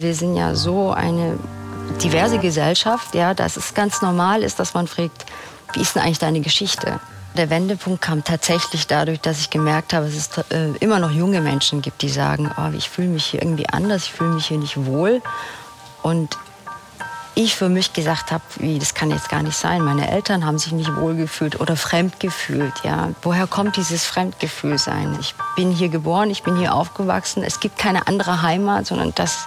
Wir sind ja so eine diverse Gesellschaft, ja, dass es ganz normal ist, dass man fragt, wie ist denn eigentlich deine Geschichte? Der Wendepunkt kam tatsächlich dadurch, dass ich gemerkt habe, dass es äh, immer noch junge Menschen gibt, die sagen, oh, ich fühle mich hier irgendwie anders, ich fühle mich hier nicht wohl. Und ich für mich gesagt habe, wie, das kann jetzt gar nicht sein. Meine Eltern haben sich nicht wohl gefühlt oder fremd gefühlt. Ja. Woher kommt dieses Fremdgefühl sein? Ich bin hier geboren, ich bin hier aufgewachsen. Es gibt keine andere Heimat, sondern das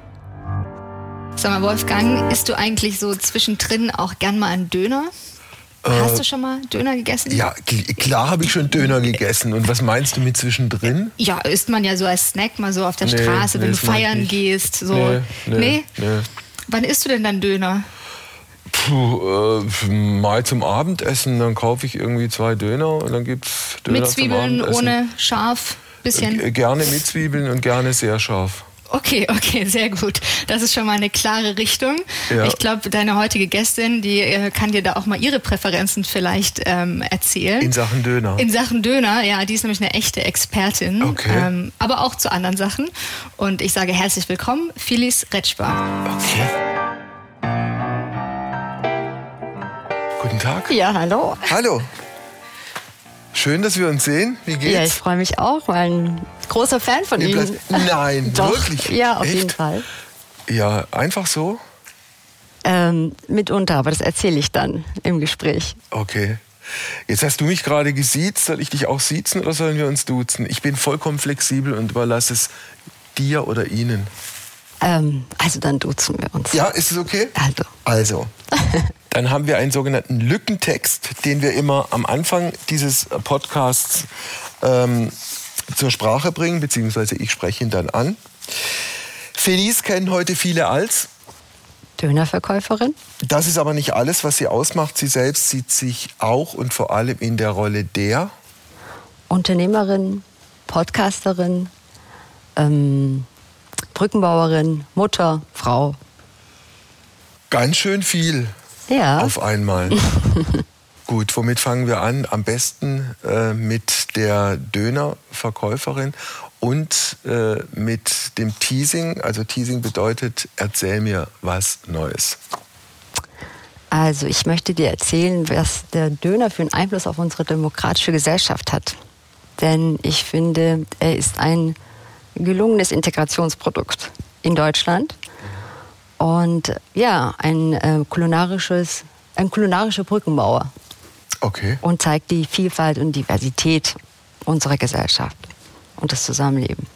Sag mal, Wolfgang, isst du eigentlich so zwischendrin auch gern mal einen Döner? Hast du schon mal Döner gegessen? Ja, klar habe ich schon Döner gegessen. Und was meinst du mit zwischendrin? Ja, isst man ja so als Snack mal so auf der nee, Straße, nee, wenn du feiern gehst. So. Nee, nee, nee, Wann isst du denn dann Döner? Puh, äh, mal zum Abendessen, dann kaufe ich irgendwie zwei Döner und dann gibt es Döner Mit Zwiebeln, ohne scharf, bisschen? Äh, gerne mit Zwiebeln und gerne sehr scharf. Okay, okay, sehr gut. Das ist schon mal eine klare Richtung. Ja. Ich glaube, deine heutige Gästin, die äh, kann dir da auch mal ihre Präferenzen vielleicht ähm, erzählen. In Sachen Döner. In Sachen Döner, ja, die ist nämlich eine echte Expertin. Okay. Ähm, aber auch zu anderen Sachen. Und ich sage herzlich willkommen, Phyllis Retschbar. Okay. Guten Tag. Ja, hallo. Hallo. Schön, dass wir uns sehen. Wie geht's? Ja, ich freue mich auch, weil ein großer Fan von Ihnen. Nein, Doch, wirklich? Ja, auf Echt? jeden Fall. Ja, einfach so? Ähm, mitunter, aber das erzähle ich dann im Gespräch. Okay. Jetzt hast du mich gerade gesiezt. Soll ich dich auch siezen oder sollen wir uns duzen? Ich bin vollkommen flexibel und überlasse es dir oder ihnen. Ähm, also dann duzen wir uns. Ja, ist es okay? Also. Also. Dann haben wir einen sogenannten Lückentext, den wir immer am Anfang dieses Podcasts ähm, zur Sprache bringen, beziehungsweise ich spreche ihn dann an. Felice kennen heute viele als Dönerverkäuferin. Das ist aber nicht alles, was sie ausmacht. Sie selbst sieht sich auch und vor allem in der Rolle der Unternehmerin, Podcasterin, ähm, Brückenbauerin, Mutter, Frau. Ganz schön viel ja. auf einmal. Gut, womit fangen wir an? Am besten äh, mit der Dönerverkäuferin und äh, mit dem Teasing. Also Teasing bedeutet, erzähl mir was Neues. Also ich möchte dir erzählen, was der Döner für einen Einfluss auf unsere demokratische Gesellschaft hat. Denn ich finde, er ist ein gelungenes Integrationsprodukt in Deutschland und ja, ein äh, kulinarisches, ein kulinarischer Brückenbauer. Okay. Und zeigt die Vielfalt und Diversität unserer Gesellschaft und das Zusammenleben.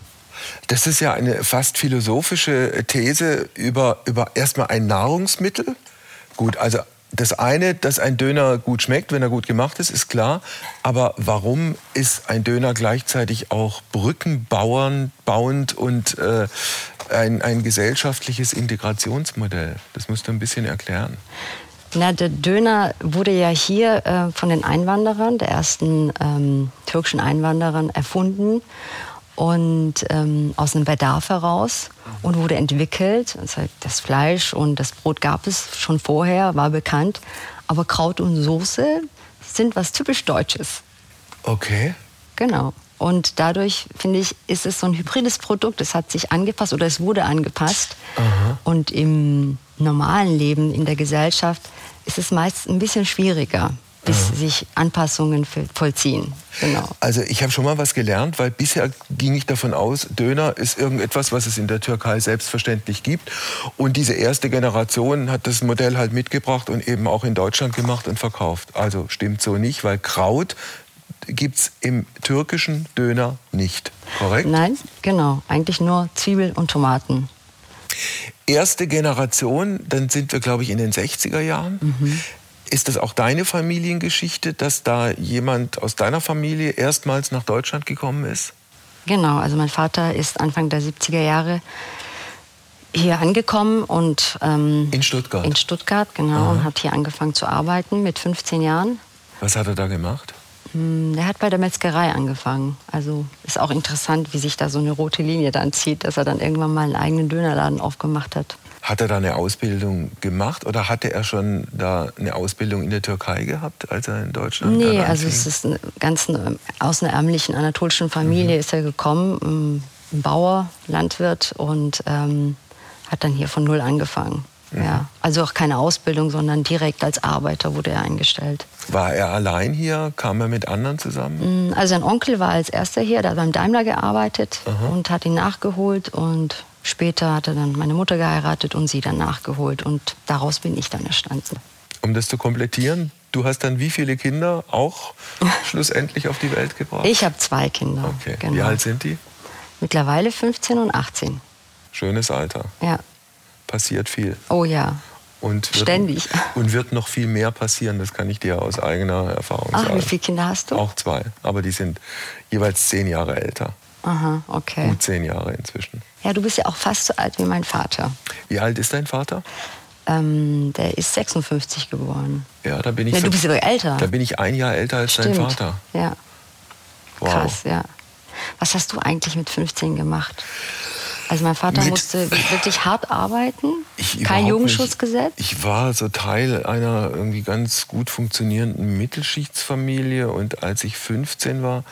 Das ist ja eine fast philosophische These über, über erstmal ein Nahrungsmittel. Gut, also das eine, dass ein Döner gut schmeckt, wenn er gut gemacht ist, ist klar. Aber warum ist ein Döner gleichzeitig auch brückenbauend und äh, ein, ein gesellschaftliches Integrationsmodell? Das musst du ein bisschen erklären. Na, der Döner wurde ja hier äh, von den Einwanderern, der ersten ähm, türkischen Einwanderern, erfunden und ähm, aus einem Bedarf heraus und wurde entwickelt. Das, Fleisch und das Brot gab es schon vorher, war bekannt. Aber Kraut und Soße sind was typisch Deutsches. Okay. Genau. Und dadurch, finde ich, ist es so ein hybrides Produkt. Es hat sich angepasst oder es wurde angepasst. Aha. Und im normalen Leben, in der Gesellschaft, ist es meist ein bisschen schwieriger bis ja. sich Anpassungen vollziehen. Genau. Also ich habe schon mal was gelernt, weil bisher ging ich davon aus, Döner ist irgendetwas, was es in der Türkei selbstverständlich gibt. Und diese erste Generation hat das Modell halt mitgebracht und eben auch in Deutschland gemacht und verkauft. Also stimmt so nicht, weil Kraut gibt es im türkischen Döner nicht, korrekt? Nein, genau. Eigentlich nur Zwiebel und Tomaten. Erste Generation, dann sind wir, glaube ich, in den 60er Jahren. Mhm. Ist das auch deine Familiengeschichte, dass da jemand aus deiner Familie erstmals nach Deutschland gekommen ist? Genau, also mein Vater ist Anfang der 70er Jahre hier angekommen und ähm, in Stuttgart. In Stuttgart, genau, Aha. und hat hier angefangen zu arbeiten mit 15 Jahren. Was hat er da gemacht? Hm, er hat bei der Metzgerei angefangen. Also ist auch interessant, wie sich da so eine rote Linie dann zieht, dass er dann irgendwann mal einen eigenen Dönerladen aufgemacht hat. Hat er da eine Ausbildung gemacht oder hatte er schon da eine Ausbildung in der Türkei gehabt, als er in Deutschland Nee, also es ist eine, ganz eine, aus einer ärmlichen anatolischen Familie mhm. ist er gekommen, ein Bauer, Landwirt und ähm, hat dann hier von null angefangen. Mhm. Ja, also auch keine Ausbildung, sondern direkt als Arbeiter wurde er eingestellt. War er allein hier? Kam er mit anderen zusammen? Mm, also sein Onkel war als erster hier, der hat beim Daimler gearbeitet Aha. und hat ihn nachgeholt und später hat er dann meine Mutter geheiratet und sie dann nachgeholt und daraus bin ich dann entstanden. Um das zu komplettieren, du hast dann wie viele Kinder auch schlussendlich auf die Welt gebracht? Ich habe zwei Kinder. Okay. Genau. Wie alt sind die? Mittlerweile 15 und 18. Schönes Alter. Ja passiert viel. Oh ja. Und wird, Ständig. Und wird noch viel mehr passieren, das kann ich dir aus eigener Erfahrung Ach, sagen. Wie viele Kinder hast du? Auch zwei, aber die sind jeweils zehn Jahre älter. Aha, okay. Gut zehn Jahre inzwischen. Ja, du bist ja auch fast so alt wie mein Vater. Wie alt ist dein Vater? Ähm, der ist 56 geboren. Ja, da bin ich. Ja, du bist aber älter. Da bin ich ein Jahr älter als Stimmt. dein Vater. Ja. Wow. Krass, ja. Was hast du eigentlich mit 15 gemacht? Also mein Vater mit, musste wirklich hart arbeiten, kein Jugendschutzgesetz. Ich war so Teil einer irgendwie ganz gut funktionierenden Mittelschichtsfamilie und als ich 15 war,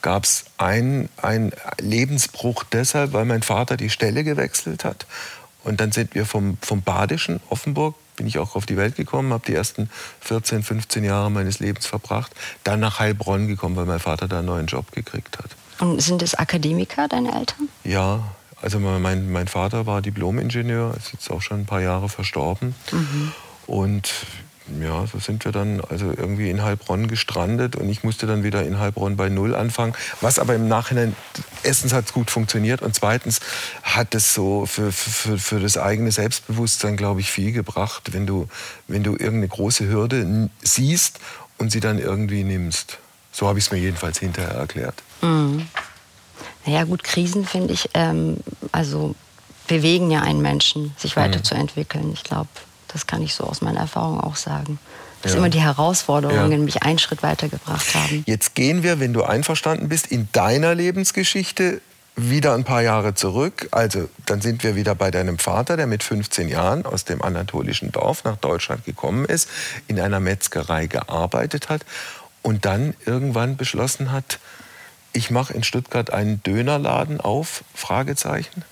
gab es einen Lebensbruch deshalb, weil mein Vater die Stelle gewechselt hat. Und dann sind wir vom, vom Badischen, Offenburg, bin ich auch auf die Welt gekommen, habe die ersten 14, 15 Jahre meines Lebens verbracht, dann nach Heilbronn gekommen, weil mein Vater da einen neuen Job gekriegt hat. Und sind es Akademiker, deine Eltern? Ja, also mein, mein Vater war Diplom-Ingenieur, ist jetzt auch schon ein paar Jahre verstorben. Mhm. Und ja, so sind wir dann also irgendwie in Heilbronn gestrandet und ich musste dann wieder in Heilbronn bei Null anfangen. Was aber im Nachhinein, erstens hat es gut funktioniert und zweitens hat es so für, für, für das eigene Selbstbewusstsein, glaube ich, viel gebracht, wenn du, wenn du irgendeine große Hürde siehst und sie dann irgendwie nimmst. So habe ich es mir jedenfalls hinterher erklärt. Mhm. Naja gut, Krisen finde ich, ähm, also bewegen ja einen Menschen, sich mhm. weiterzuentwickeln. Ich glaube, das kann ich so aus meiner Erfahrung auch sagen. Dass ja. immer die Herausforderungen ja. mich einen Schritt weitergebracht haben. Jetzt gehen wir, wenn du einverstanden bist, in deiner Lebensgeschichte wieder ein paar Jahre zurück. Also dann sind wir wieder bei deinem Vater, der mit 15 Jahren aus dem anatolischen Dorf nach Deutschland gekommen ist, in einer Metzgerei gearbeitet hat und dann irgendwann beschlossen hat, ich mache in Stuttgart einen Dönerladen auf? Fragezeichen.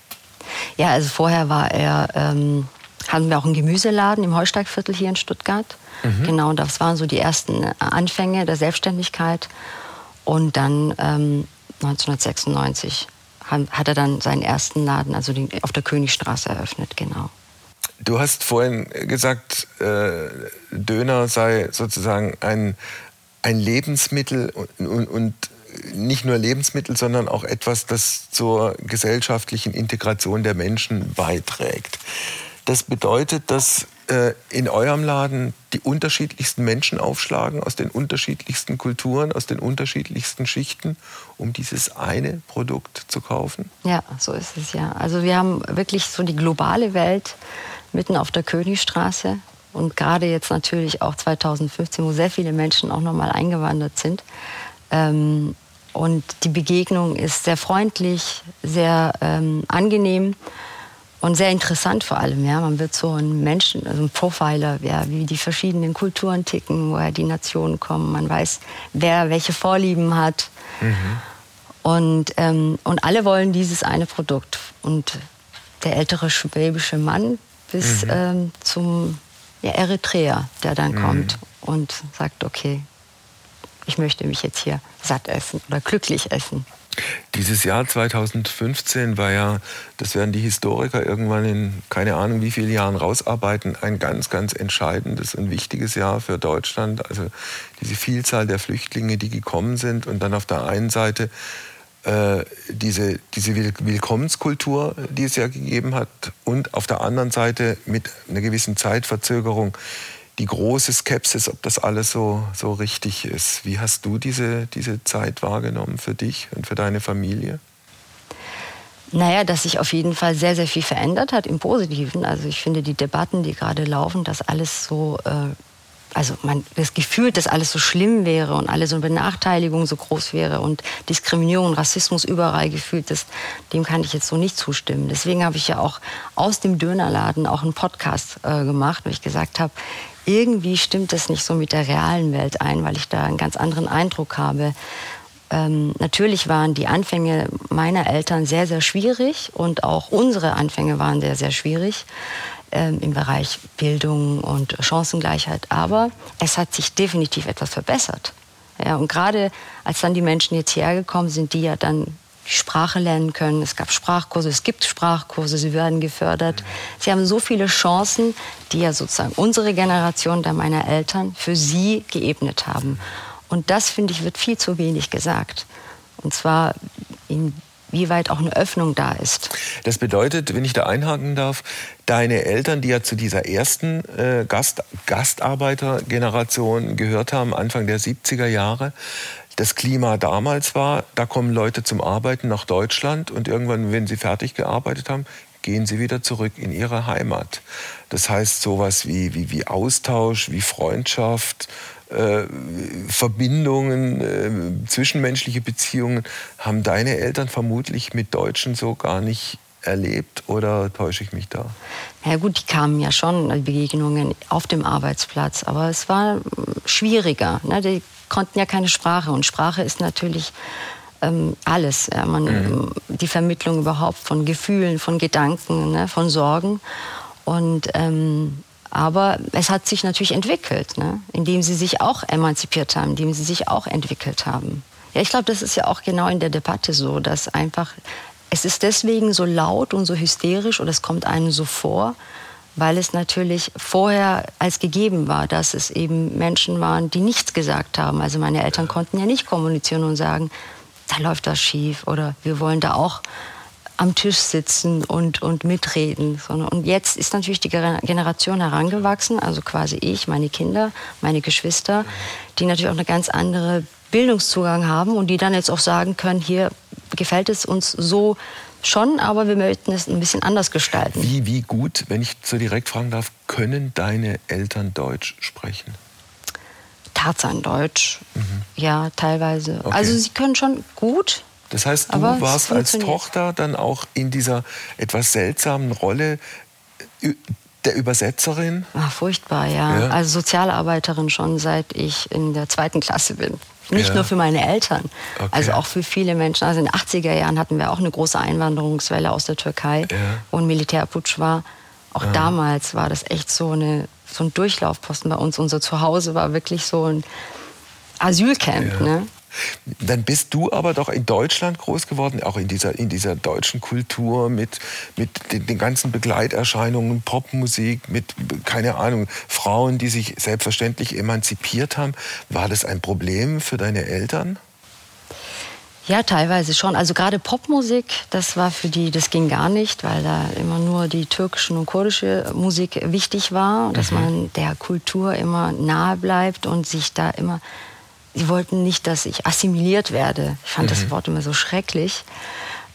Ja, also vorher war er, ähm, hatten wir auch einen Gemüseladen im Heusteigviertel hier in Stuttgart. Mhm. Genau, und das waren so die ersten äh, Anfänge der Selbstständigkeit. Und dann ähm, 1996 hat er dann seinen ersten Laden, also den, auf der Königstraße eröffnet, genau. Du hast vorhin gesagt, äh, Döner sei sozusagen ein, ein Lebensmittel und, und, und nicht nur Lebensmittel, sondern auch etwas, das zur gesellschaftlichen Integration der Menschen beiträgt. Das bedeutet, dass äh, in eurem Laden die unterschiedlichsten Menschen aufschlagen, aus den unterschiedlichsten Kulturen, aus den unterschiedlichsten Schichten, um dieses eine Produkt zu kaufen? Ja, so ist es ja. Also wir haben wirklich so die globale Welt mitten auf der Königstraße und gerade jetzt natürlich auch 2015, wo sehr viele Menschen auch nochmal eingewandert sind. Ähm, und die Begegnung ist sehr freundlich, sehr ähm, angenehm und sehr interessant vor allem. Ja. Man wird so ein Menschen, also ein Profiler, ja, wie die verschiedenen Kulturen ticken, woher die Nationen kommen. Man weiß, wer welche Vorlieben hat. Mhm. Und, ähm, und alle wollen dieses eine Produkt. Und der ältere schwäbische Mann bis mhm. ähm, zum ja, Eritreer, der dann mhm. kommt und sagt, okay, ich möchte mich jetzt hier satt essen oder glücklich essen. Dieses Jahr 2015 war ja, das werden die Historiker irgendwann in keine Ahnung wie vielen Jahren rausarbeiten, ein ganz, ganz entscheidendes und wichtiges Jahr für Deutschland. Also diese Vielzahl der Flüchtlinge, die gekommen sind und dann auf der einen Seite äh, diese, diese Willkommenskultur, die es ja gegeben hat und auf der anderen Seite mit einer gewissen Zeitverzögerung die große Skepsis, ob das alles so, so richtig ist. Wie hast du diese, diese Zeit wahrgenommen für dich und für deine Familie? Naja, dass sich auf jeden Fall sehr, sehr viel verändert hat im Positiven. Also ich finde die Debatten, die gerade laufen, dass alles so äh, also man, das Gefühl, dass alles so schlimm wäre und alle so Benachteiligung so groß wäre und Diskriminierung, Rassismus überall gefühlt ist, dem kann ich jetzt so nicht zustimmen. Deswegen habe ich ja auch aus dem Dönerladen auch einen Podcast äh, gemacht, wo ich gesagt habe, irgendwie stimmt das nicht so mit der realen Welt ein, weil ich da einen ganz anderen Eindruck habe. Ähm, natürlich waren die Anfänge meiner Eltern sehr, sehr schwierig und auch unsere Anfänge waren sehr, sehr schwierig ähm, im Bereich Bildung und Chancengleichheit. Aber es hat sich definitiv etwas verbessert. Ja, und gerade als dann die Menschen jetzt hierher gekommen sind, die ja dann die Sprache lernen können. Es gab Sprachkurse, es gibt Sprachkurse, sie werden gefördert. Sie haben so viele Chancen, die ja sozusagen unsere Generation, der meiner Eltern, für sie geebnet haben. Und das, finde ich, wird viel zu wenig gesagt. Und zwar in wie weit auch eine Öffnung da ist. Das bedeutet, wenn ich da einhaken darf, deine Eltern, die ja zu dieser ersten äh, Gast, Gastarbeitergeneration gehört haben, Anfang der 70er Jahre, das Klima damals war, da kommen Leute zum Arbeiten nach Deutschland und irgendwann, wenn sie fertig gearbeitet haben, gehen sie wieder zurück in ihre Heimat. Das heißt sowas wie, wie, wie Austausch, wie Freundschaft, äh, Verbindungen, äh, zwischenmenschliche Beziehungen haben deine Eltern vermutlich mit Deutschen so gar nicht erlebt oder täusche ich mich da? Ja gut, die kamen ja schon Begegnungen auf dem Arbeitsplatz, aber es war schwieriger. Ne? Die konnten ja keine Sprache und Sprache ist natürlich ähm, alles. Ja? Man, mhm. Die Vermittlung überhaupt von Gefühlen, von Gedanken, ne? von Sorgen und ähm, aber es hat sich natürlich entwickelt, ne? indem sie sich auch emanzipiert haben, indem sie sich auch entwickelt haben. Ja, ich glaube, das ist ja auch genau in der Debatte so, dass einfach, es ist deswegen so laut und so hysterisch oder es kommt einem so vor, weil es natürlich vorher als gegeben war, dass es eben Menschen waren, die nichts gesagt haben. Also meine Eltern konnten ja nicht kommunizieren und sagen, da läuft das schief oder wir wollen da auch am Tisch sitzen und, und mitreden. Und jetzt ist natürlich die Generation herangewachsen, also quasi ich, meine Kinder, meine Geschwister, die natürlich auch eine ganz andere Bildungszugang haben und die dann jetzt auch sagen können, hier gefällt es uns so schon, aber wir möchten es ein bisschen anders gestalten. Wie, wie gut, wenn ich so direkt fragen darf, können deine Eltern Deutsch sprechen? Tarzan Deutsch, mhm. ja, teilweise. Okay. Also sie können schon gut, das heißt, du warst als Tochter dann auch in dieser etwas seltsamen Rolle der Übersetzerin? Ach, furchtbar, ja. ja. Also Sozialarbeiterin schon seit ich in der zweiten Klasse bin. Nicht ja. nur für meine Eltern, okay. also auch für viele Menschen. Also in den 80er Jahren hatten wir auch eine große Einwanderungswelle aus der Türkei, ja. wo ein Militärputsch war. Auch ja. damals war das echt so, eine, so ein Durchlaufposten bei uns. Unser Zuhause war wirklich so ein Asylcamp. Ne? Dann bist du aber doch in Deutschland groß geworden, auch in dieser, in dieser deutschen Kultur mit, mit den, den ganzen Begleiterscheinungen, Popmusik, mit, keine Ahnung, Frauen, die sich selbstverständlich emanzipiert haben. War das ein Problem für deine Eltern? Ja, teilweise schon. Also gerade Popmusik, das war für die, das ging gar nicht, weil da immer nur die türkische und kurdische Musik wichtig war, dass mhm. man der Kultur immer nahe bleibt und sich da immer sie wollten nicht, dass ich assimiliert werde. Ich fand mhm. das Wort immer so schrecklich.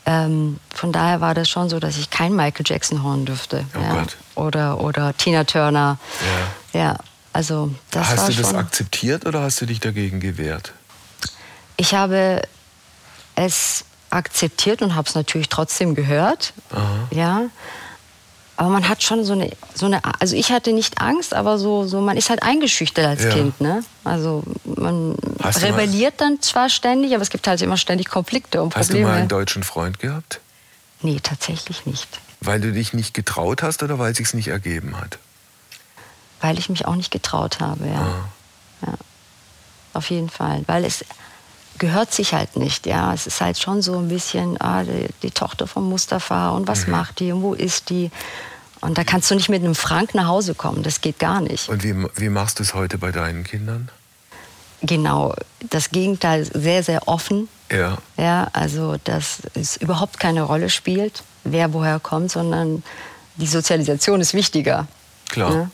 Ähm, von daher war das schon so, dass ich kein Michael Jackson hören dürfte. Oh ja. Oder, oder Tina Turner. Ja. ja also das hast war du das schon... akzeptiert oder hast du dich dagegen gewehrt? Ich habe es akzeptiert und habe es natürlich trotzdem gehört. Aha. Ja. Aber man hat schon so eine, so eine, also ich hatte nicht Angst, aber so, so man ist halt eingeschüchtert als ja. Kind, ne? Also man Hast rebelliert dann zwar ständig, aber es gibt halt immer ständig Konflikte und Probleme. Hast du mal einen deutschen Freund gehabt? Nee, tatsächlich nicht. Weil du dich nicht getraut hast oder weil es sich nicht ergeben hat? Weil ich mich auch nicht getraut habe, ja. Ah. ja. Auf jeden Fall. Weil es gehört sich halt nicht, ja. Es ist halt schon so ein bisschen, ah, die, die Tochter von Mustafa und was mhm. macht die und wo ist die? Und da kannst du nicht mit einem Frank nach Hause kommen, das geht gar nicht. Und wie, wie machst du es heute bei deinen Kindern? Genau, das Gegenteil sehr, sehr offen. Ja. Ja, also dass es überhaupt keine Rolle spielt, wer woher kommt, sondern die Sozialisation ist wichtiger. Klar. Ja?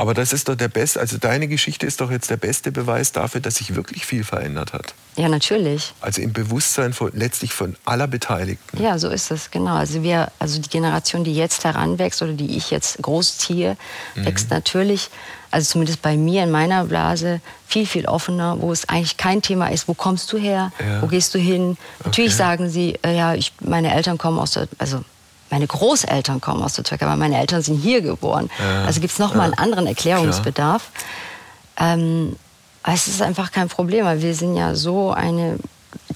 Aber das ist doch der beste, also deine Geschichte ist doch jetzt der beste Beweis dafür, dass sich wirklich viel verändert hat. Ja, natürlich. Also im Bewusstsein von, letztlich von aller Beteiligten. Ja, so ist es, genau. Also wir, also die Generation, die jetzt heranwächst oder die ich jetzt großziehe, mhm. wächst natürlich, also zumindest bei mir in meiner Blase, viel, viel offener, wo es eigentlich kein Thema ist, wo kommst du her, ja. wo gehst du hin. Okay. Natürlich sagen sie, äh, ja, ich, meine Eltern kommen aus der, also meine Großeltern kommen aus der Türkei, aber meine Eltern sind hier geboren. Ja. Also gibt es noch mal einen anderen Erklärungsbedarf. Ähm, es ist einfach kein Problem, weil wir sind ja so eine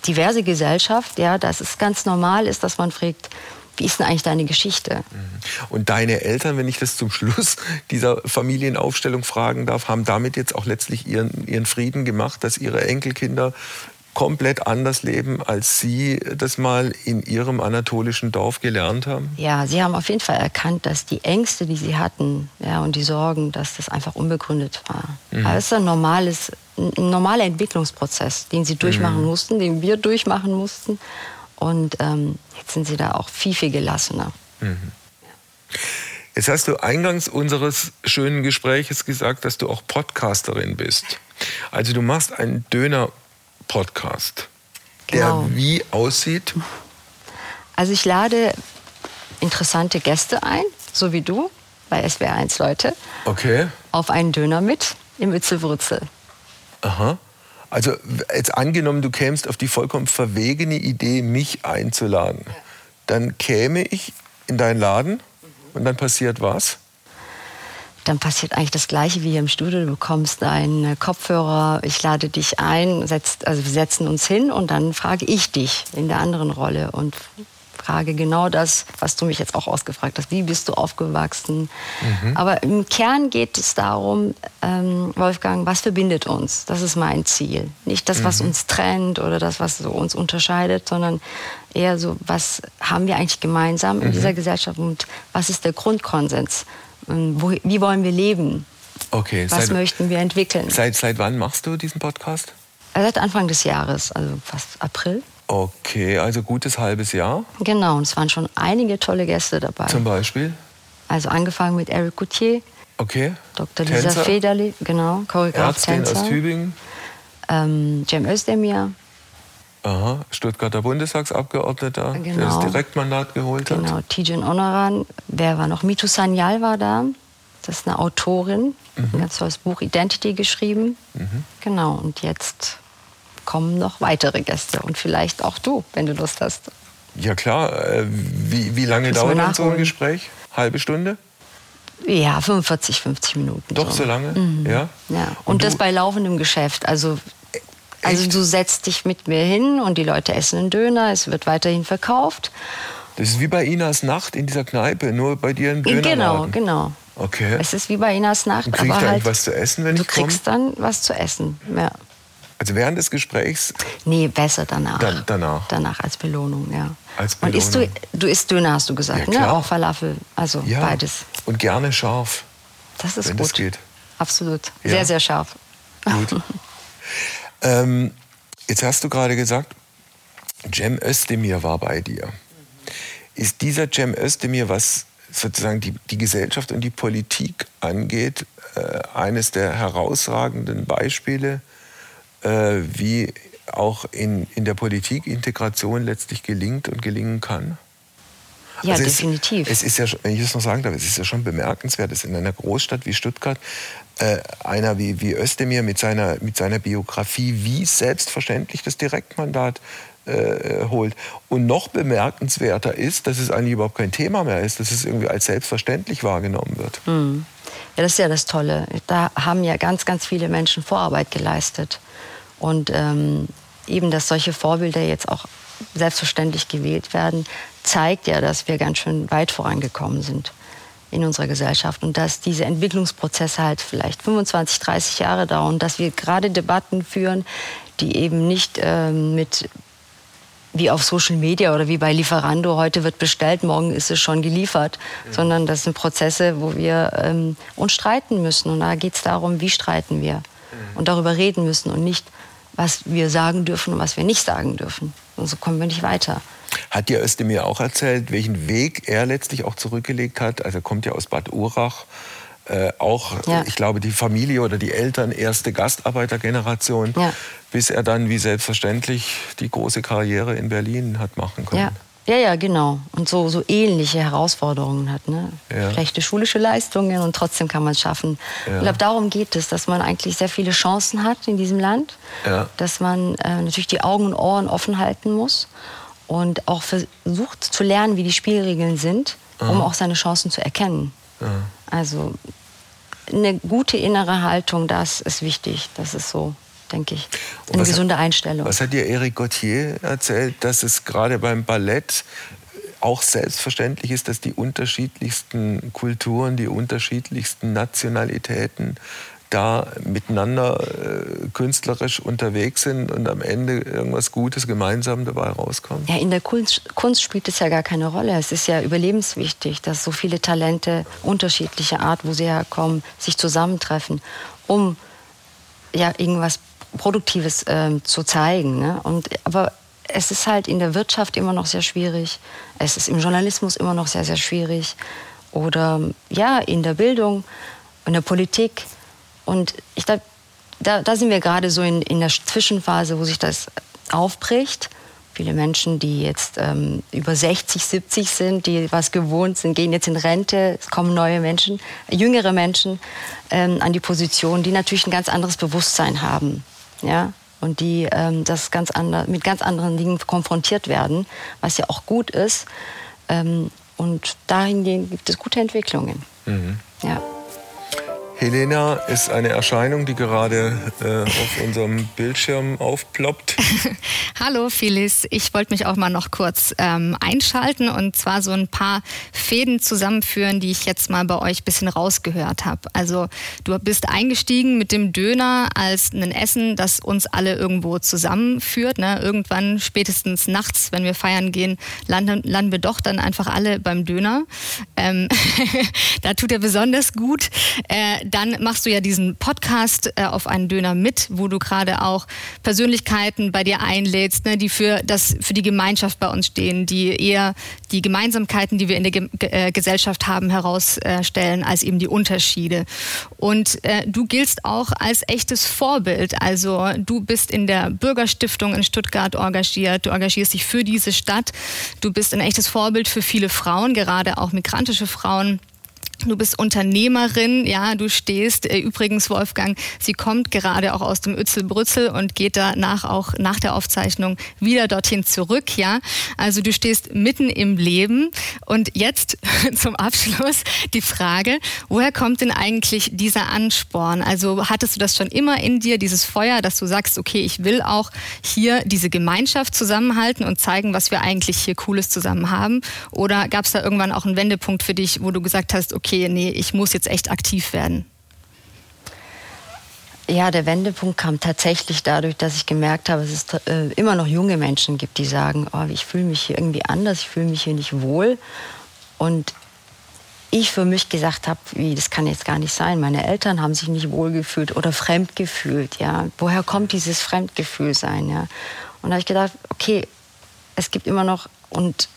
diverse Gesellschaft, ja, dass es ganz normal ist, dass man fragt, wie ist denn eigentlich deine Geschichte? Mhm. Und deine Eltern, wenn ich das zum Schluss dieser Familienaufstellung fragen darf, haben damit jetzt auch letztlich ihren, ihren Frieden gemacht, dass ihre Enkelkinder komplett anders leben, als Sie das mal in Ihrem anatolischen Dorf gelernt haben? Ja, Sie haben auf jeden Fall erkannt, dass die Ängste, die Sie hatten ja, und die Sorgen, dass das einfach unbegründet war. Mhm. Aber es ist ein, normales, ein normaler Entwicklungsprozess, den Sie durchmachen mhm. mussten, den wir durchmachen mussten. Und ähm, jetzt sind Sie da auch viel, viel gelassener. Mhm. Jetzt hast du eingangs unseres schönen Gespräches gesagt, dass du auch Podcasterin bist. Also du machst einen Döner Podcast, genau. der wie aussieht? Also ich lade interessante Gäste ein, so wie du bei SWR1 Leute. Okay. Auf einen Döner mit im Ützelwurzel. Aha. Also jetzt angenommen, du kämst auf die vollkommen verwegene Idee, mich einzuladen. Dann käme ich in deinen Laden und dann passiert was? Dann passiert eigentlich das Gleiche wie hier im Studio. Du bekommst einen Kopfhörer, ich lade dich ein, setzt, also wir setzen uns hin und dann frage ich dich in der anderen Rolle und frage genau das, was du mich jetzt auch ausgefragt hast. Wie bist du aufgewachsen? Mhm. Aber im Kern geht es darum, ähm, Wolfgang, was verbindet uns? Das ist mein Ziel. Nicht das, was mhm. uns trennt oder das, was so uns unterscheidet, sondern eher so, was haben wir eigentlich gemeinsam in mhm. dieser Gesellschaft und was ist der Grundkonsens? Wo, wie wollen wir leben? Okay. Was seit, möchten wir entwickeln? Seit, seit wann machst du diesen Podcast? Seit Anfang des Jahres, also fast April. Okay, also gutes halbes Jahr. Genau, und es waren schon einige tolle Gäste dabei. Zum Beispiel? Also angefangen mit Eric Coutier. Okay. Dr. Lisa Tänzer. Federli, genau, Choreograf Ärztin Tänzer. aus Tübingen. Ähm, Cem Özdemir. Aha, Stuttgarter Bundestagsabgeordneter, genau. der das Direktmandat geholt hat. Genau, Tijen Onaran. Wer war noch? Mitu Sanyal war da. Das ist eine Autorin, mhm. ein ganz tolles Buch Identity geschrieben. Mhm. Genau, und jetzt kommen noch weitere Gäste und vielleicht auch du, wenn du Lust hast. Ja klar, äh, wie, wie lange dauert dann so ein Gespräch? Halbe Stunde? Ja, 45, 50 Minuten. Doch so, so lange? Mhm. Ja. ja. Und, und das bei laufendem Geschäft. Also also du setzt dich mit mir hin und die Leute essen einen Döner, es wird weiterhin verkauft. Das ist wie bei Inas Nacht in dieser Kneipe, nur bei dir ein Döner. Genau, genau. Okay. Es ist wie bei Inas Nacht. Und krieg aber halt, was zu essen, wenn du ich komme? Du kriegst dann was zu essen, ja. Also während des Gesprächs? Nee, besser danach. Da, danach? Danach als Belohnung, ja. Als Belohnung. Und isst du, du isst Döner, hast du gesagt, ja, ne? Auch Falafel, also ja. beides. Und gerne scharf. Das ist wenn gut. Das geht. Absolut. Ja. Sehr, sehr scharf. Gut. ähm, Jetzt hast du gerade gesagt, Cem Özdemir war bei dir. Ist dieser Cem Özdemir, was sozusagen die, die Gesellschaft und die Politik angeht, äh, eines der herausragenden Beispiele, äh, wie auch in, in der Politik Integration letztlich gelingt und gelingen kann? Ja, also definitiv. Es, es, ist ja, wenn ich das noch sagen darf, es ist ja schon bemerkenswert, dass in einer Großstadt wie Stuttgart äh, einer wie, wie Özdemir mit seiner, mit seiner Biografie wie selbstverständlich das Direktmandat äh, holt. Und noch bemerkenswerter ist, dass es eigentlich überhaupt kein Thema mehr ist, dass es irgendwie als selbstverständlich wahrgenommen wird. Mhm. Ja, das ist ja das Tolle. Da haben ja ganz, ganz viele Menschen Vorarbeit geleistet. Und ähm, eben, dass solche Vorbilder jetzt auch selbstverständlich gewählt werden, zeigt ja, dass wir ganz schön weit vorangekommen sind in unserer Gesellschaft und dass diese Entwicklungsprozesse halt vielleicht 25, 30 Jahre dauern, dass wir gerade Debatten führen, die eben nicht ähm, mit wie auf Social Media oder wie bei Lieferando, heute wird bestellt, morgen ist es schon geliefert, mhm. sondern das sind Prozesse, wo wir ähm, uns streiten müssen. Und da geht es darum, wie streiten wir mhm. und darüber reden müssen und nicht, was wir sagen dürfen und was wir nicht sagen dürfen. Und so kommen wir nicht weiter. Hat dir Özdemir auch erzählt, welchen Weg er letztlich auch zurückgelegt hat? Also er kommt ja aus Bad Urach, äh, auch, ja. ich glaube, die Familie oder die Eltern, erste Gastarbeitergeneration, ja. bis er dann wie selbstverständlich die große Karriere in Berlin hat machen können. Ja. Ja, ja, genau. Und so, so ähnliche Herausforderungen hat. Ne? Ja. Schlechte schulische Leistungen und trotzdem kann man es schaffen. Ja. Ich glaube, darum geht es, dass man eigentlich sehr viele Chancen hat in diesem Land. Ja. Dass man äh, natürlich die Augen und Ohren offen halten muss und auch versucht zu lernen, wie die Spielregeln sind, um auch seine Chancen zu erkennen. Also eine gute innere Haltung, das ist wichtig. Das ist so, denke ich, eine gesunde hat, Einstellung. Was hat dir Eric Gauthier erzählt, dass es gerade beim Ballett auch selbstverständlich ist, dass die unterschiedlichsten Kulturen, die unterschiedlichsten Nationalitäten da miteinander äh, künstlerisch unterwegs sind und am Ende irgendwas Gutes gemeinsam dabei rauskommt? Ja, in der Kunst, Kunst spielt es ja gar keine Rolle. Es ist ja überlebenswichtig, dass so viele Talente unterschiedlicher Art, wo sie herkommen, sich zusammentreffen, um ja irgendwas Produktives äh, zu zeigen. Ne? Und, aber es ist halt in der Wirtschaft immer noch sehr schwierig. Es ist im Journalismus immer noch sehr, sehr schwierig. Oder ja, in der Bildung, in der Politik. Und ich glaube, da, da, sind wir gerade so in, in der Zwischenphase, wo sich das aufbricht. Viele Menschen, die jetzt ähm, über 60, 70 sind, die was gewohnt sind, gehen jetzt in Rente. Es kommen neue Menschen, jüngere Menschen ähm, an die Position, die natürlich ein ganz anderes Bewusstsein haben. Ja? Und die ähm, das ganz andre, mit ganz anderen Dingen konfrontiert werden, was ja auch gut ist. Ähm, und dahingehend gibt es gute Entwicklungen. Mhm. Ja. Helena ist eine Erscheinung, die gerade äh, auf unserem Bildschirm aufploppt. Hallo Phyllis, ich wollte mich auch mal noch kurz ähm, einschalten und zwar so ein paar Fäden zusammenführen, die ich jetzt mal bei euch ein bisschen rausgehört habe. Also du bist eingestiegen mit dem Döner als ein Essen, das uns alle irgendwo zusammenführt. Ne? Irgendwann, spätestens nachts, wenn wir feiern gehen, landen, landen wir doch dann einfach alle beim Döner. Ähm, da tut er besonders gut. Äh, dann machst du ja diesen Podcast äh, auf einen Döner mit, wo du gerade auch Persönlichkeiten bei dir einlädst, ne, die für das für die Gemeinschaft bei uns stehen, die eher die Gemeinsamkeiten, die wir in der Ge äh, Gesellschaft haben, herausstellen, als eben die Unterschiede. Und äh, du giltst auch als echtes Vorbild. Also du bist in der Bürgerstiftung in Stuttgart engagiert, du engagierst dich für diese Stadt, du bist ein echtes Vorbild für viele Frauen, gerade auch migrantische Frauen. Du bist Unternehmerin, ja, du stehst. Äh, übrigens, Wolfgang, sie kommt gerade auch aus dem Ützelbrützel und geht danach auch nach der Aufzeichnung wieder dorthin zurück, ja. Also du stehst mitten im Leben. Und jetzt zum Abschluss die Frage, woher kommt denn eigentlich dieser Ansporn? Also hattest du das schon immer in dir, dieses Feuer, dass du sagst, okay, ich will auch hier diese Gemeinschaft zusammenhalten und zeigen, was wir eigentlich hier Cooles zusammen haben? Oder gab es da irgendwann auch einen Wendepunkt für dich, wo du gesagt hast, okay, okay, nee, ich muss jetzt echt aktiv werden? Ja, der Wendepunkt kam tatsächlich dadurch, dass ich gemerkt habe, dass es äh, immer noch junge Menschen gibt, die sagen, oh, ich fühle mich hier irgendwie anders, ich fühle mich hier nicht wohl. Und ich für mich gesagt habe, wie, das kann jetzt gar nicht sein. Meine Eltern haben sich nicht wohl gefühlt oder fremd gefühlt. Ja? Woher kommt dieses Fremdgefühl sein? Ja? Und da habe ich gedacht, okay, es gibt immer noch, und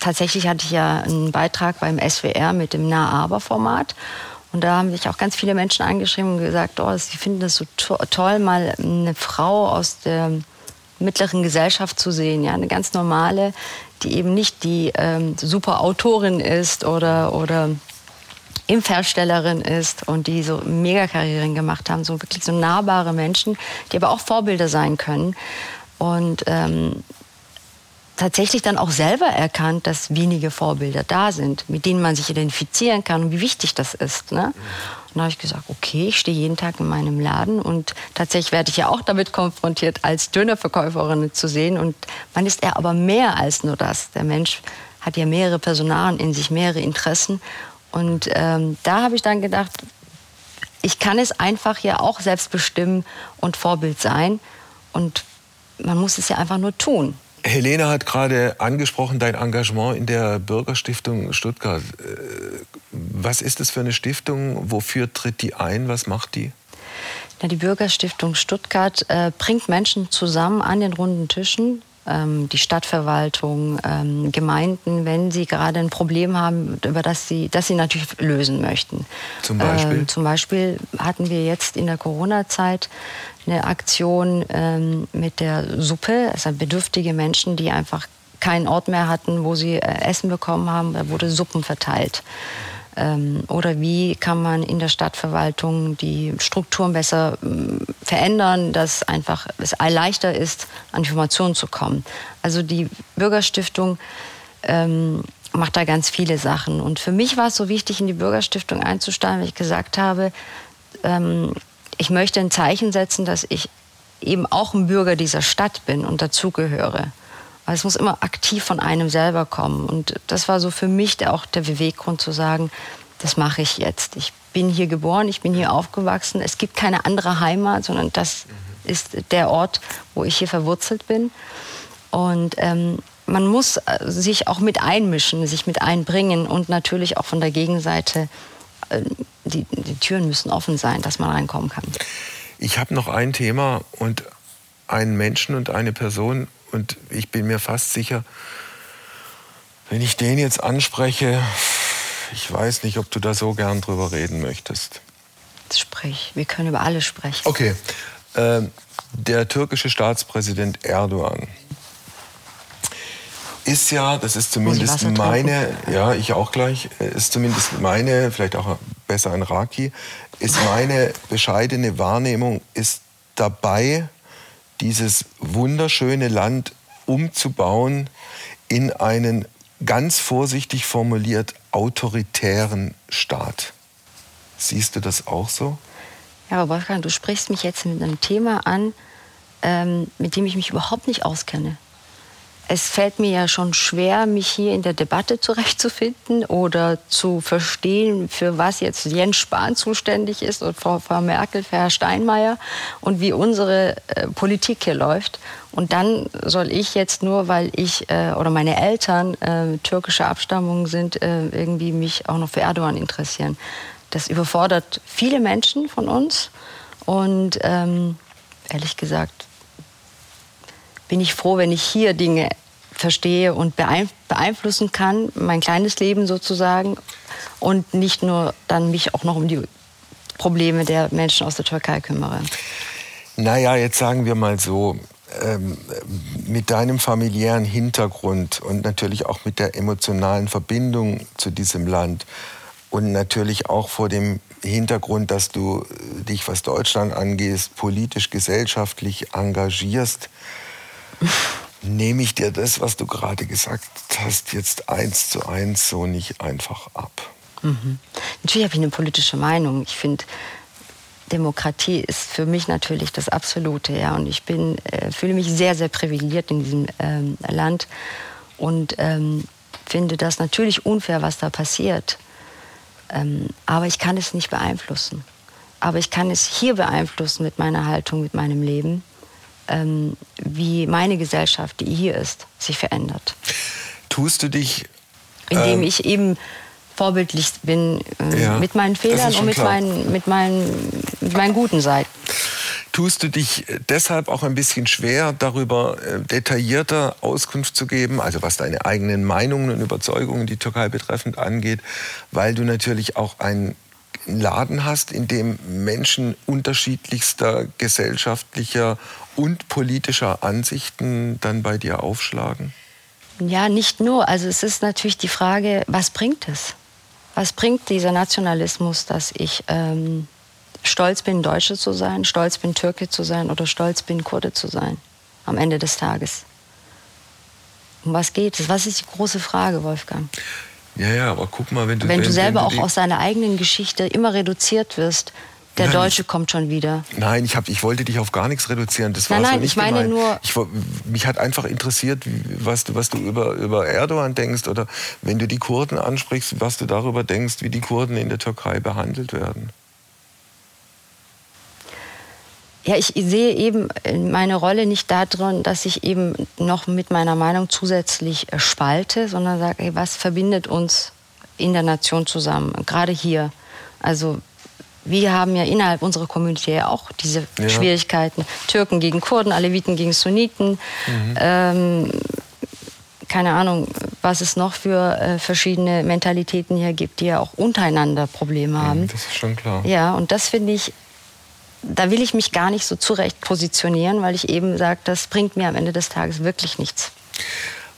tatsächlich hatte ich ja einen Beitrag beim SWR mit dem Nah-Aber-Format. Und da haben sich auch ganz viele Menschen angeschrieben und gesagt, oh, sie finden das so to toll, mal eine Frau aus der mittleren Gesellschaft zu sehen, ja, eine ganz normale, die eben nicht die ähm, super Autorin ist oder, oder Impfherstellerin ist und die so Megakarrieren gemacht haben, so wirklich so nahbare Menschen, die aber auch Vorbilder sein können. Und ähm, tatsächlich dann auch selber erkannt, dass wenige Vorbilder da sind, mit denen man sich identifizieren kann und wie wichtig das ist. Ne? Und da habe ich gesagt, okay, ich stehe jeden Tag in meinem Laden und tatsächlich werde ich ja auch damit konfrontiert, als Dönerverkäuferin zu sehen. Und man ist ja aber mehr als nur das. Der Mensch hat ja mehrere Personen in sich, mehrere Interessen. Und ähm, da habe ich dann gedacht, ich kann es einfach ja auch selbst bestimmen und Vorbild sein. Und man muss es ja einfach nur tun. Helene hat gerade angesprochen, dein Engagement in der Bürgerstiftung Stuttgart. Äh, was ist das für eine Stiftung? Wofür tritt die ein? Was macht die? Ja, die Bürgerstiftung Stuttgart äh, bringt Menschen zusammen an den runden Tischen ähm, die Stadtverwaltung, ähm, Gemeinden, wenn sie gerade ein Problem haben, über das sie, das sie natürlich lösen möchten. Zum Beispiel? Ähm, zum Beispiel hatten wir jetzt in der Corona-Zeit eine Aktion ähm, mit der Suppe, also bedürftige Menschen, die einfach keinen Ort mehr hatten, wo sie äh, Essen bekommen haben, da wurde Suppen verteilt. Ähm, oder wie kann man in der Stadtverwaltung die Strukturen besser ähm, verändern, dass einfach es leichter ist, an Informationen zu kommen. Also die Bürgerstiftung ähm, macht da ganz viele Sachen. Und für mich war es so wichtig, in die Bürgerstiftung einzusteigen, weil ich gesagt habe, ähm, ich möchte ein Zeichen setzen, dass ich eben auch ein Bürger dieser Stadt bin und dazugehöre. Aber es muss immer aktiv von einem selber kommen. Und das war so für mich auch der Beweggrund zu sagen, das mache ich jetzt. Ich bin hier geboren, ich bin hier aufgewachsen. Es gibt keine andere Heimat, sondern das ist der Ort, wo ich hier verwurzelt bin. Und ähm, man muss äh, sich auch mit einmischen, sich mit einbringen und natürlich auch von der Gegenseite, äh, die, die Türen müssen offen sein, dass man reinkommen kann. Ich habe noch ein Thema und einen Menschen und eine Person, und ich bin mir fast sicher, wenn ich den jetzt anspreche, ich weiß nicht, ob du da so gern drüber reden möchtest. Sprich, wir können über alles sprechen. Okay. Ähm, der türkische Staatspräsident Erdogan ist ja, das ist zumindest meine, ja, ich auch gleich, äh, ist zumindest meine, vielleicht auch besser ein Raki, ist meine bescheidene Wahrnehmung, ist dabei, dieses wunderschöne Land umzubauen in einen ganz vorsichtig formuliert autoritären Staat. Siehst du das auch so? Ja, aber Wolfgang, du sprichst mich jetzt mit einem Thema an, ähm, mit dem ich mich überhaupt nicht auskenne es fällt mir ja schon schwer, mich hier in der Debatte zurechtzufinden oder zu verstehen, für was jetzt Jens Spahn zuständig ist und Frau, Frau Merkel, Herr Steinmeier und wie unsere äh, Politik hier läuft. Und dann soll ich jetzt nur, weil ich äh, oder meine Eltern äh, türkische Abstammung sind, äh, irgendwie mich auch noch für Erdogan interessieren. Das überfordert viele Menschen von uns und ähm, ehrlich gesagt bin ich froh, wenn ich hier Dinge verstehe und beeinflussen kann, mein kleines Leben sozusagen und nicht nur dann mich auch noch um die Probleme der Menschen aus der Türkei kümmere. Naja, jetzt sagen wir mal so, ähm, mit deinem familiären Hintergrund und natürlich auch mit der emotionalen Verbindung zu diesem Land und natürlich auch vor dem Hintergrund, dass du dich, was Deutschland angeht, politisch, gesellschaftlich engagierst, nehme ich dir das, was du gerade gesagt hast, jetzt eins zu eins so nicht einfach ab. Mhm. Natürlich habe ich eine politische Meinung. Ich finde, Demokratie ist für mich natürlich das Absolute, ja. Und ich bin, äh, fühle mich sehr, sehr privilegiert in diesem ähm, Land und ähm, finde das natürlich unfair, was da passiert. Ähm, aber ich kann es nicht beeinflussen. Aber ich kann es hier beeinflussen mit meiner Haltung, mit meinem Leben ähm, wie meine Gesellschaft, die hier ist, sich verändert. Tust du dich. Indem ähm, ich eben vorbildlich bin äh, ja, mit meinen Fehlern und mit meinen, mit, meinen, mit meinen guten Seiten. Tust du dich deshalb auch ein bisschen schwer, darüber äh, detaillierter Auskunft zu geben, also was deine eigenen Meinungen und Überzeugungen die Türkei betreffend angeht, weil du natürlich auch ein einen Laden hast, in dem Menschen unterschiedlichster gesellschaftlicher und politischer Ansichten dann bei dir aufschlagen? Ja, nicht nur. Also es ist natürlich die Frage, was bringt es? Was bringt dieser Nationalismus, dass ich ähm, stolz bin, Deutsche zu sein, stolz bin, Türke zu sein oder stolz bin, Kurde zu sein am Ende des Tages? Um was geht es? Was ist die große Frage, Wolfgang? Ja, ja, aber guck mal, wenn du... Wenn, wenn du selber wenn du auch aus deiner eigenen Geschichte immer reduziert wirst, der nein, Deutsche ich, kommt schon wieder. Nein, ich, hab, ich wollte dich auf gar nichts reduzieren. Das nein, war nein, so nicht ich meine gemeint. nur. Ich, mich hat einfach interessiert, was du, was du über, über Erdogan denkst oder wenn du die Kurden ansprichst, was du darüber denkst, wie die Kurden in der Türkei behandelt werden. Ja, ich sehe eben meine Rolle nicht darin, dass ich eben noch mit meiner Meinung zusätzlich äh, spalte, sondern sage, ey, was verbindet uns in der Nation zusammen, gerade hier. Also wir haben ja innerhalb unserer Community auch diese ja. Schwierigkeiten. Türken gegen Kurden, Aleviten gegen Sunniten. Mhm. Ähm, keine Ahnung, was es noch für äh, verschiedene Mentalitäten hier gibt, die ja auch untereinander Probleme haben. Das ist schon klar. Ja, und das finde ich, da will ich mich gar nicht so zurecht positionieren, weil ich eben sage, das bringt mir am Ende des Tages wirklich nichts.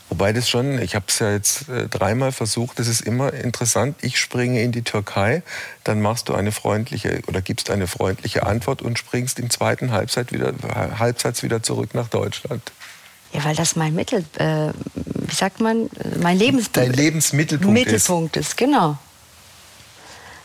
Wobei das schon, ich habe es ja jetzt äh, dreimal versucht, das ist immer interessant. Ich springe in die Türkei, dann machst du eine freundliche oder gibst eine freundliche Antwort und springst im zweiten Halbzeit wieder, Halbsatz wieder zurück nach Deutschland. Ja, weil das mein Mittel, äh, wie sagt man, mein Lebens Dein Lebensmittelpunkt Mittelpunkt ist. ist. Genau.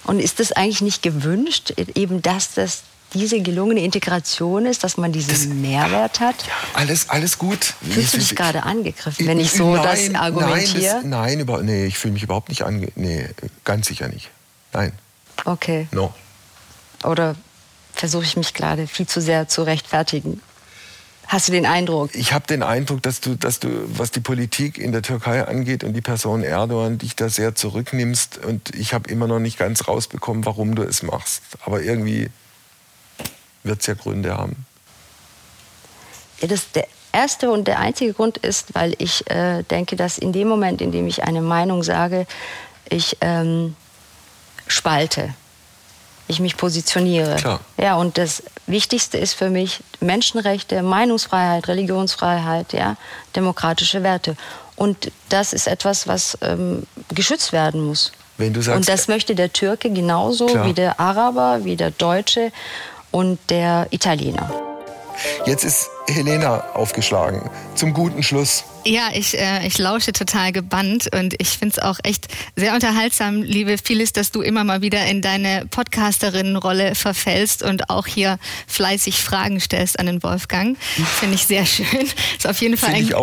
Und ist das eigentlich nicht gewünscht, eben dass das diese gelungene Integration ist, dass man diesen das, Mehrwert hat? Ja, alles, alles gut. Fühlst du dich gerade angegriffen, wenn ich so nein, das argumentiere? Nein, das, nein über, nee, ich fühle mich überhaupt nicht ange... Nee, ganz sicher nicht. Nein. Okay. No. Oder versuche ich mich gerade viel zu sehr zu rechtfertigen? Hast du den Eindruck? Ich habe den Eindruck, dass du, dass du, was die Politik in der Türkei angeht und die Person Erdogan, dich da sehr zurücknimmst. Und ich habe immer noch nicht ganz rausbekommen, warum du es machst. Aber irgendwie wird es ja Gründe haben. Ja, das, der erste und der einzige Grund ist, weil ich äh, denke, dass in dem Moment, in dem ich eine Meinung sage, ich ähm, spalte ich mich positioniere. Klar. Ja, und das Wichtigste ist für mich Menschenrechte, Meinungsfreiheit, Religionsfreiheit, ja, demokratische Werte. Und das ist etwas, was ähm, geschützt werden muss. Wenn du sagst, und das möchte der Türke genauso klar. wie der Araber, wie der Deutsche und der Italiener. Jetzt ist Helena aufgeschlagen. Zum guten Schluss. Ja, ich, äh, ich lausche total gebannt und ich finde es auch echt sehr unterhaltsam, liebe Phyllis, dass du immer mal wieder in deine Podcasterinnenrolle verfällst und auch hier fleißig Fragen stellst an den Wolfgang. Finde ich sehr schön. Ist auf jeden Fall ein,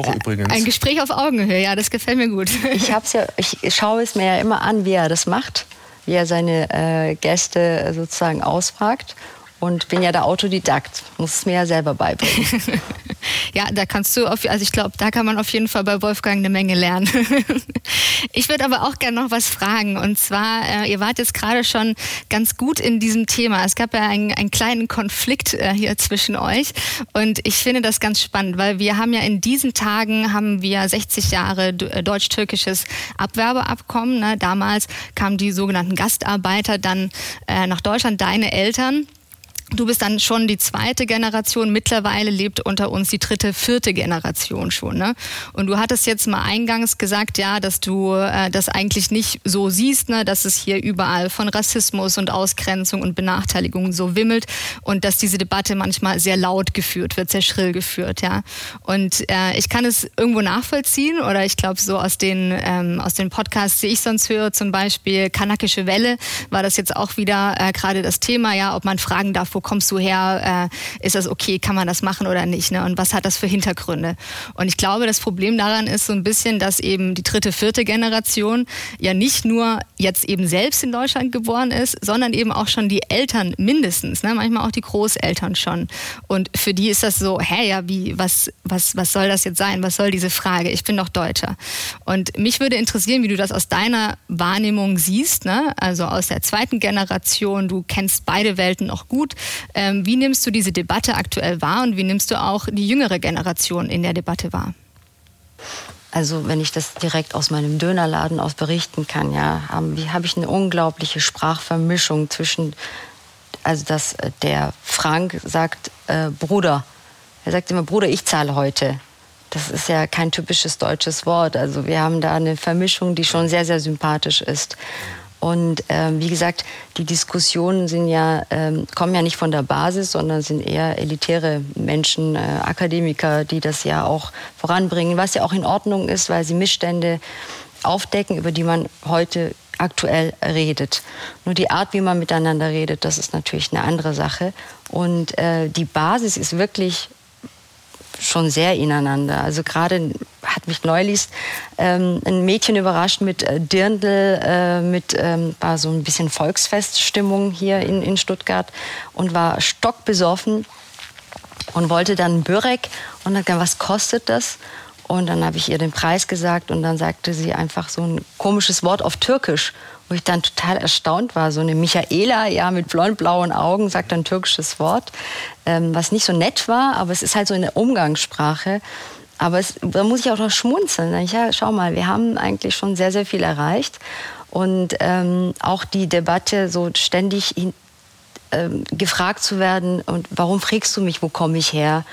ein, Gespräch auf Augenhöhe. Ja, das gefällt mir gut. Ich hab's ja, ich schaue es mir ja immer an, wie er das macht, wie er seine äh, Gäste sozusagen ausfragt und bin ja der Autodidakt, muss es mir ja selber beibringen. ja, da kannst du, auf, also ich glaube, da kann man auf jeden Fall bei Wolfgang eine Menge lernen. ich würde aber auch gerne noch was fragen und zwar, äh, ihr wart jetzt gerade schon ganz gut in diesem Thema. Es gab ja einen, einen kleinen Konflikt äh, hier zwischen euch und ich finde das ganz spannend, weil wir haben ja in diesen Tagen haben wir 60 Jahre äh, deutsch-türkisches Abwerbeabkommen. Ne? Damals kamen die sogenannten Gastarbeiter dann äh, nach Deutschland, deine Eltern. Du bist dann schon die zweite Generation. Mittlerweile lebt unter uns die dritte, vierte Generation schon. Ne? Und du hattest jetzt mal eingangs gesagt, ja, dass du äh, das eigentlich nicht so siehst, ne? dass es hier überall von Rassismus und Ausgrenzung und Benachteiligung so wimmelt und dass diese Debatte manchmal sehr laut geführt wird, sehr schrill geführt. Ja? Und äh, ich kann es irgendwo nachvollziehen oder ich glaube so aus den ähm, aus den Podcasts, die ich sonst höre, zum Beispiel Kanakische Welle, war das jetzt auch wieder äh, gerade das Thema, ja, ob man fragen darf, wo kommst du her, äh, ist das okay, kann man das machen oder nicht, ne? und was hat das für Hintergründe. Und ich glaube, das Problem daran ist so ein bisschen, dass eben die dritte, vierte Generation ja nicht nur jetzt eben selbst in Deutschland geboren ist, sondern eben auch schon die Eltern mindestens, ne? manchmal auch die Großeltern schon. Und für die ist das so, hä, ja, wie, was, was, was soll das jetzt sein? Was soll diese Frage? Ich bin doch Deutscher. Und mich würde interessieren, wie du das aus deiner Wahrnehmung siehst, ne? also aus der zweiten Generation, du kennst beide Welten noch gut. Ähm, wie nimmst du diese Debatte aktuell wahr und wie nimmst du auch die jüngere Generation in der Debatte wahr? Also wenn ich das direkt aus meinem Dönerladen aus berichten kann, ja, habe hab ich eine unglaubliche Sprachvermischung zwischen, also dass äh, der Frank sagt äh, Bruder, er sagt immer Bruder, ich zahle heute. Das ist ja kein typisches deutsches Wort. Also wir haben da eine Vermischung, die schon sehr, sehr sympathisch ist. Und ähm, wie gesagt, die Diskussionen sind ja, ähm, kommen ja nicht von der Basis, sondern sind eher elitäre Menschen, äh, Akademiker, die das ja auch voranbringen, was ja auch in Ordnung ist, weil sie Missstände aufdecken, über die man heute aktuell redet. Nur die Art, wie man miteinander redet, das ist natürlich eine andere Sache. Und äh, die Basis ist wirklich schon sehr ineinander. Also gerade hat mich neulich ähm, ein Mädchen überrascht mit äh, Dirndl, äh, mit ähm, war so ein bisschen Volksfeststimmung hier in, in Stuttgart und war stockbesoffen und wollte dann Börek und dann was kostet das? Und dann habe ich ihr den Preis gesagt und dann sagte sie einfach so ein komisches Wort auf Türkisch. Wo ich dann total erstaunt war. So eine Michaela, ja, mit blond-blauen Augen, sagt ein türkisches Wort, ähm, was nicht so nett war, aber es ist halt so in der Umgangssprache. Aber es, da muss ich auch noch schmunzeln. Ich, ja, schau mal, wir haben eigentlich schon sehr, sehr viel erreicht. Und ähm, auch die Debatte so ständig ähm, gefragt zu werden und warum fragst du mich, wo komme ich her,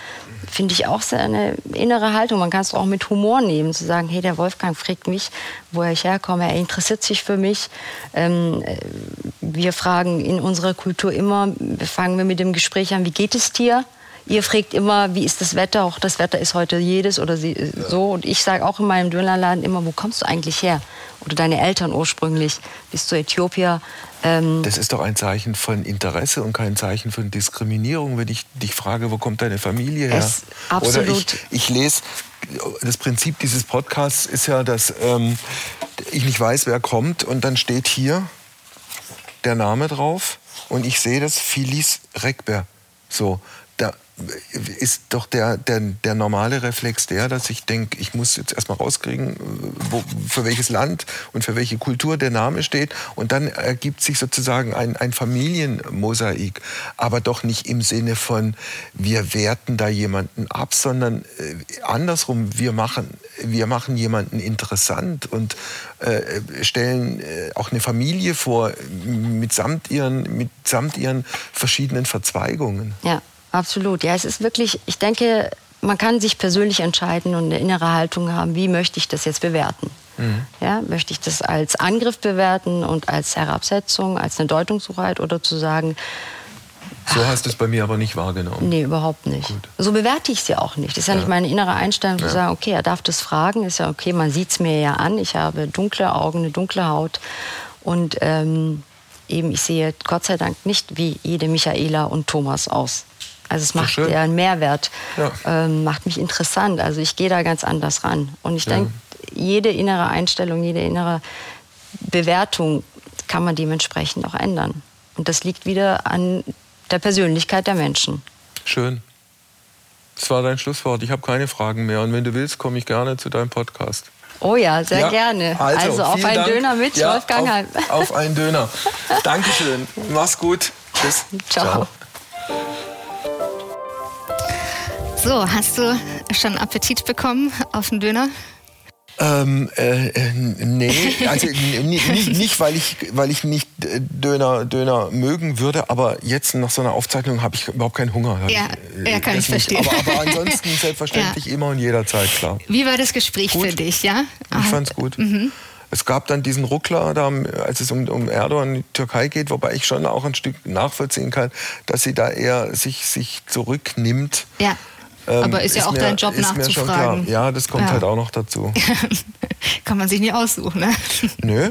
finde ich auch eine innere Haltung. Man kann es auch mit Humor nehmen, zu sagen, hey, der Wolfgang fragt mich, woher ich herkomme, er interessiert sich für mich. Ähm, äh, wir fragen in unserer Kultur immer, fangen wir mit dem Gespräch an, wie geht es dir? Ihr fragt immer, wie ist das Wetter? Auch das Wetter ist heute jedes oder sie, ja. so. Und ich sage auch in meinem Dönerladen immer, wo kommst du eigentlich her? Oder deine Eltern ursprünglich? Bist du Äthiopier? Ähm das ist doch ein Zeichen von Interesse und kein Zeichen von Diskriminierung, wenn ich dich frage, wo kommt deine Familie her? Absolut. Oder ich, ich lese, das Prinzip dieses Podcasts ist ja, dass ähm, ich nicht weiß, wer kommt und dann steht hier der Name drauf und ich sehe das Phyllis Reckber. So, da, ist doch der, der, der normale Reflex der, dass ich denke, ich muss jetzt erstmal rauskriegen, wo, für welches Land und für welche Kultur der Name steht. Und dann ergibt sich sozusagen ein, ein Familienmosaik. Aber doch nicht im Sinne von, wir werten da jemanden ab, sondern äh, andersrum, wir machen, wir machen jemanden interessant und äh, stellen äh, auch eine Familie vor, mitsamt ihren, mitsamt ihren verschiedenen Verzweigungen. Ja. Absolut, ja, es ist wirklich, ich denke, man kann sich persönlich entscheiden und eine innere Haltung haben, wie möchte ich das jetzt bewerten. Mhm. Ja, möchte ich das als Angriff bewerten und als Herabsetzung, als eine Deutungshoheit oder zu sagen, so hast du es bei mir aber nicht wahrgenommen. Nee, überhaupt nicht. Gut. So bewerte ich ja auch nicht. Das ist ja, ja, nicht meine innere Einstellung, zu ja. sagen, okay, er darf das fragen, ist ja okay, man sieht es mir ja an. Ich habe dunkle Augen, eine dunkle Haut. Und ähm, eben, ich sehe Gott sei Dank nicht wie jede Michaela und Thomas aus. Also es macht ja einen Mehrwert, ja. ähm, macht mich interessant. Also ich gehe da ganz anders ran. Und ich ja. denke, jede innere Einstellung, jede innere Bewertung kann man dementsprechend auch ändern. Und das liegt wieder an der Persönlichkeit der Menschen. Schön. Das war dein Schlusswort. Ich habe keine Fragen mehr. Und wenn du willst, komme ich gerne zu deinem Podcast. Oh ja, sehr ja, gerne. Also, also auf einen Dank. Döner mit ja, Wolfgang auf, auf einen Döner. Dankeschön. Mach's gut. Tschüss. Ciao. Ciao. So, hast du schon Appetit bekommen auf den Döner? Ähm, äh, äh, nee, also nicht, nicht, weil ich, weil ich nicht äh, Döner, Döner mögen würde, aber jetzt nach so einer Aufzeichnung habe ich überhaupt keinen Hunger. Ja, äh, ja kann ich verstehen. Aber, aber, ansonsten selbstverständlich ja. immer und jederzeit, klar. Wie war das Gespräch gut. für dich, ja? Ich fand's gut. Mhm. Es gab dann diesen Ruckler, da, als es um, um Erdogan in die Türkei geht, wobei ich schon auch ein Stück nachvollziehen kann, dass sie da eher sich, sich zurücknimmt. Ja ähm, Aber ist ja auch mir, dein Job nachzufragen. Ja, das kommt ja. halt auch noch dazu. Kann man sich nie aussuchen, ne? Nö,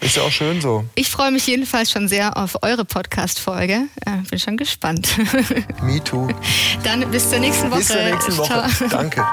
ist ja auch schön so. Ich freue mich jedenfalls schon sehr auf eure Podcast-Folge. Äh, bin schon gespannt. Me too. Dann bis zur nächsten Woche. Bis zur nächsten Woche. Ciao. Danke.